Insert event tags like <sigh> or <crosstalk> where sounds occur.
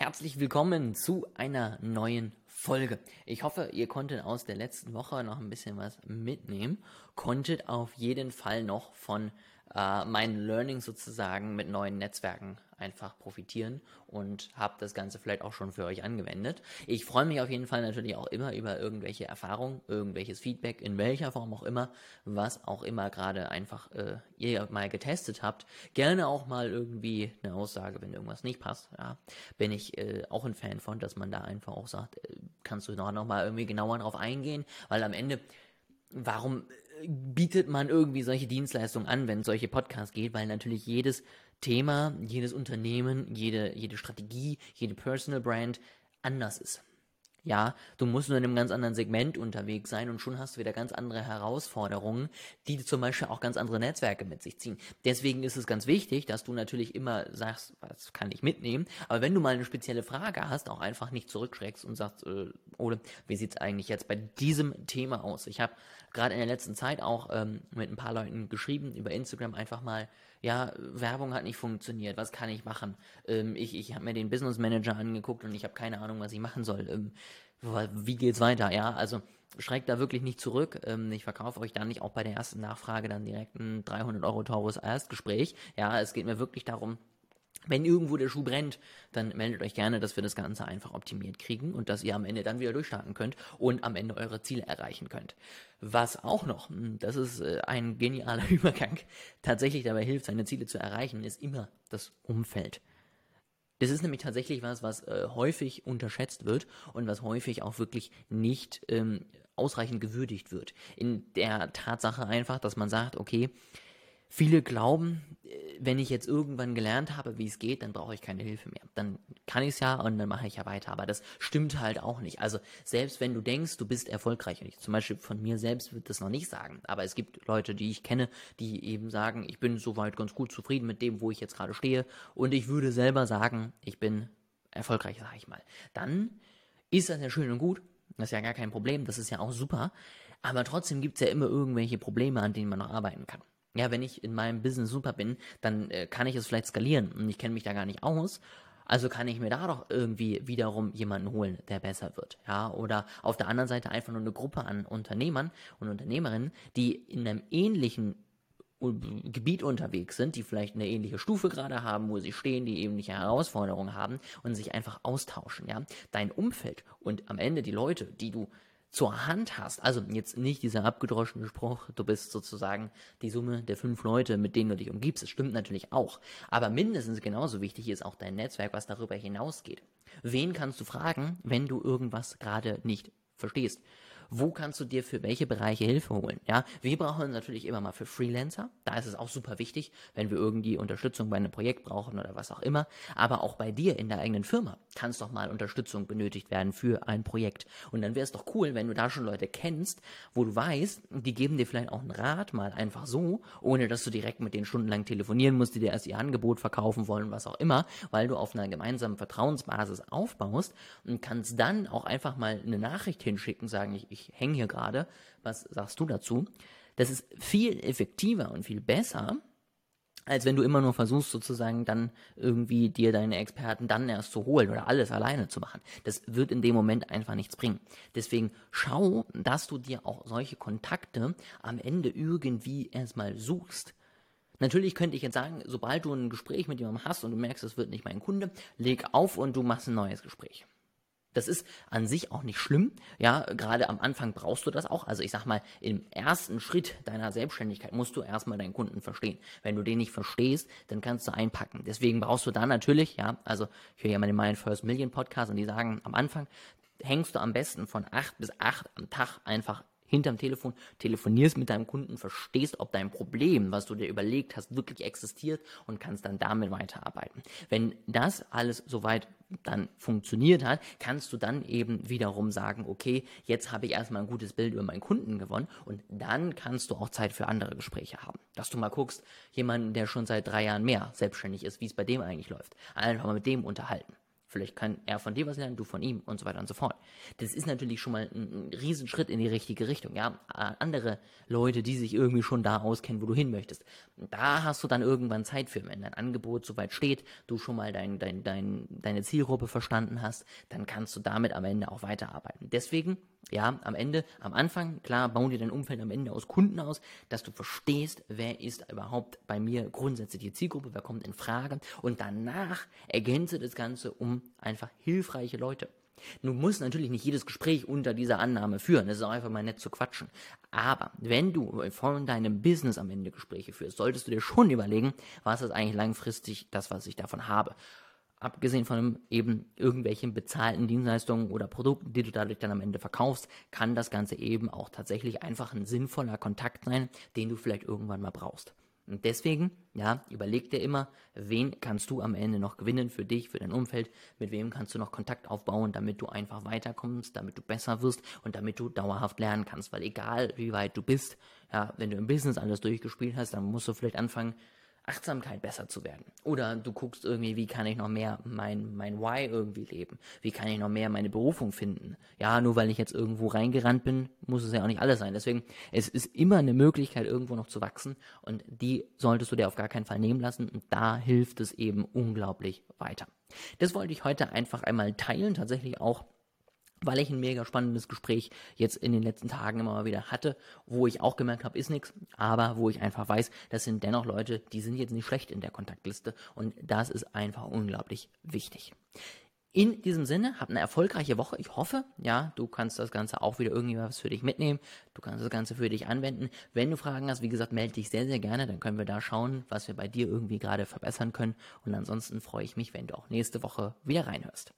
Herzlich willkommen zu einer neuen Folge. Ich hoffe, ihr konntet aus der letzten Woche noch ein bisschen was mitnehmen, konntet auf jeden Fall noch von äh, meinen Learning sozusagen mit neuen Netzwerken einfach profitieren und habe das Ganze vielleicht auch schon für euch angewendet. Ich freue mich auf jeden Fall natürlich auch immer über irgendwelche Erfahrungen, irgendwelches Feedback, in welcher Form auch immer, was auch immer gerade einfach äh, ihr mal getestet habt. Gerne auch mal irgendwie eine Aussage, wenn irgendwas nicht passt. Ja, bin ich äh, auch ein Fan von, dass man da einfach auch sagt, äh, kannst du da noch mal irgendwie genauer drauf eingehen, weil am Ende warum bietet man irgendwie solche Dienstleistungen an, wenn es solche Podcasts geht, weil natürlich jedes Thema, jedes Unternehmen, jede, jede Strategie, jede Personal Brand anders ist. Ja, du musst nur in einem ganz anderen Segment unterwegs sein und schon hast du wieder ganz andere Herausforderungen, die zum Beispiel auch ganz andere Netzwerke mit sich ziehen. Deswegen ist es ganz wichtig, dass du natürlich immer sagst, was kann ich mitnehmen, aber wenn du mal eine spezielle Frage hast, auch einfach nicht zurückschreckst und sagst, äh, oder wie sieht es eigentlich jetzt bei diesem Thema aus? Ich habe gerade in der letzten Zeit auch ähm, mit ein paar Leuten geschrieben über Instagram einfach mal, ja, Werbung hat nicht funktioniert, was kann ich machen? Ähm, ich ich habe mir den Business Manager angeguckt und ich habe keine Ahnung, was ich machen soll. Ähm, wie geht's weiter? Ja, also schreckt da wirklich nicht zurück. Ähm, ich verkaufe euch da nicht auch bei der ersten Nachfrage dann direkt ein 300 Euro teures Erstgespräch. Ja, es geht mir wirklich darum, wenn irgendwo der Schuh brennt, dann meldet euch gerne, dass wir das Ganze einfach optimiert kriegen und dass ihr am Ende dann wieder durchstarten könnt und am Ende eure Ziele erreichen könnt. Was auch noch, hm, das ist äh, ein genialer <laughs> Übergang, tatsächlich dabei hilft, seine Ziele zu erreichen, ist immer das Umfeld. Das ist nämlich tatsächlich was, was äh, häufig unterschätzt wird und was häufig auch wirklich nicht ähm, ausreichend gewürdigt wird. In der Tatsache einfach, dass man sagt, okay, Viele glauben, äh, wenn ich jetzt irgendwann gelernt habe, wie es geht, dann brauche ich keine Hilfe mehr. Dann kann ich es ja und dann mache ich ja weiter. Aber das stimmt halt auch nicht. Also selbst wenn du denkst, du bist erfolgreich, und ich zum Beispiel von mir selbst würde das noch nicht sagen, aber es gibt Leute, die ich kenne, die eben sagen, ich bin soweit ganz gut zufrieden mit dem, wo ich jetzt gerade stehe und ich würde selber sagen, ich bin erfolgreich, sage ich mal. Dann ist das ja schön und gut. Das ist ja gar kein Problem, das ist ja auch super. Aber trotzdem gibt es ja immer irgendwelche Probleme, an denen man noch arbeiten kann ja, wenn ich in meinem Business super bin, dann äh, kann ich es vielleicht skalieren und ich kenne mich da gar nicht aus. Also kann ich mir da doch irgendwie wiederum jemanden holen, der besser wird. Ja, oder auf der anderen Seite einfach nur eine Gruppe an Unternehmern und Unternehmerinnen, die in einem ähnlichen äh, Gebiet unterwegs sind, die vielleicht eine ähnliche Stufe gerade haben, wo sie stehen, die ähnliche Herausforderungen haben und sich einfach austauschen, ja. Dein Umfeld und am Ende die Leute, die du zur Hand hast, also jetzt nicht dieser abgedroschene Spruch, du bist sozusagen die Summe der fünf Leute, mit denen du dich umgibst, das stimmt natürlich auch, aber mindestens genauso wichtig ist auch dein Netzwerk, was darüber hinausgeht. Wen kannst du fragen, wenn du irgendwas gerade nicht verstehst? Wo kannst du dir für welche Bereiche Hilfe holen. Ja, wir brauchen natürlich immer mal für Freelancer. Da ist es auch super wichtig, wenn wir irgendwie Unterstützung bei einem Projekt brauchen oder was auch immer. Aber auch bei dir in der eigenen Firma kann es doch mal Unterstützung benötigt werden für ein Projekt. Und dann wäre es doch cool, wenn du da schon Leute kennst, wo du weißt, die geben dir vielleicht auch einen Rat mal einfach so, ohne dass du direkt mit denen stundenlang telefonieren musst, die dir erst ihr Angebot verkaufen wollen, was auch immer, weil du auf einer gemeinsamen Vertrauensbasis aufbaust und kannst dann auch einfach mal eine Nachricht hinschicken, sagen, ich, ich hänge hier gerade, was sagst du dazu? Das ist viel effektiver und viel besser, als wenn du immer nur versuchst, sozusagen dann irgendwie dir deine Experten dann erst zu holen oder alles alleine zu machen. Das wird in dem Moment einfach nichts bringen. Deswegen schau, dass du dir auch solche Kontakte am Ende irgendwie erstmal suchst. Natürlich könnte ich jetzt sagen, sobald du ein Gespräch mit jemandem hast und du merkst, es wird nicht mein Kunde, leg auf und du machst ein neues Gespräch. Das ist an sich auch nicht schlimm. Ja, gerade am Anfang brauchst du das auch. Also ich sag mal, im ersten Schritt deiner Selbstständigkeit musst du erstmal deinen Kunden verstehen. Wenn du den nicht verstehst, dann kannst du einpacken. Deswegen brauchst du da natürlich, ja, also ich höre ja mal den My First Million Podcast und die sagen am Anfang, hängst du am besten von acht bis acht am Tag einfach hinterm Telefon, telefonierst mit deinem Kunden, verstehst, ob dein Problem, was du dir überlegt hast, wirklich existiert und kannst dann damit weiterarbeiten. Wenn das alles soweit dann funktioniert hat, kannst du dann eben wiederum sagen, okay, jetzt habe ich erstmal ein gutes Bild über meinen Kunden gewonnen und dann kannst du auch Zeit für andere Gespräche haben. Dass du mal guckst, jemanden, der schon seit drei Jahren mehr selbstständig ist, wie es bei dem eigentlich läuft. Einfach mal mit dem unterhalten. Vielleicht kann er von dir was lernen, du von ihm und so weiter und so fort. Das ist natürlich schon mal ein, ein Riesenschritt in die richtige Richtung. Ja, andere Leute, die sich irgendwie schon da auskennen, wo du hin möchtest. Da hast du dann irgendwann Zeit für, wenn dein Angebot soweit steht, du schon mal dein, dein, dein, deine Zielgruppe verstanden hast, dann kannst du damit am Ende auch weiterarbeiten. Deswegen ja, am Ende, am Anfang, klar, bauen dir dein Umfeld am Ende aus Kunden aus, dass du verstehst, wer ist überhaupt bei mir grundsätzlich die Zielgruppe, wer kommt in Frage und danach ergänze das Ganze um einfach hilfreiche Leute. Du musst natürlich nicht jedes Gespräch unter dieser Annahme führen, das ist auch einfach mal nett zu quatschen. Aber wenn du von deinem Business am Ende Gespräche führst, solltest du dir schon überlegen, was ist eigentlich langfristig das, was ich davon habe abgesehen von eben irgendwelchen bezahlten Dienstleistungen oder Produkten, die du dadurch dann am Ende verkaufst, kann das Ganze eben auch tatsächlich einfach ein sinnvoller Kontakt sein, den du vielleicht irgendwann mal brauchst. Und deswegen, ja, überleg dir immer, wen kannst du am Ende noch gewinnen für dich, für dein Umfeld, mit wem kannst du noch Kontakt aufbauen, damit du einfach weiterkommst, damit du besser wirst und damit du dauerhaft lernen kannst. Weil egal wie weit du bist, ja, wenn du im Business alles durchgespielt hast, dann musst du vielleicht anfangen, Achtsamkeit besser zu werden. Oder du guckst irgendwie, wie kann ich noch mehr mein, mein Why irgendwie leben? Wie kann ich noch mehr meine Berufung finden? Ja, nur weil ich jetzt irgendwo reingerannt bin, muss es ja auch nicht alles sein. Deswegen, es ist immer eine Möglichkeit, irgendwo noch zu wachsen und die solltest du dir auf gar keinen Fall nehmen lassen und da hilft es eben unglaublich weiter. Das wollte ich heute einfach einmal teilen, tatsächlich auch weil ich ein mega spannendes Gespräch jetzt in den letzten Tagen immer mal wieder hatte, wo ich auch gemerkt habe, ist nichts, aber wo ich einfach weiß, das sind dennoch Leute, die sind jetzt nicht schlecht in der Kontaktliste und das ist einfach unglaublich wichtig. In diesem Sinne, hab eine erfolgreiche Woche. Ich hoffe, ja, du kannst das Ganze auch wieder irgendwie was für dich mitnehmen. Du kannst das Ganze für dich anwenden. Wenn du Fragen hast, wie gesagt, melde dich sehr, sehr gerne. Dann können wir da schauen, was wir bei dir irgendwie gerade verbessern können. Und ansonsten freue ich mich, wenn du auch nächste Woche wieder reinhörst.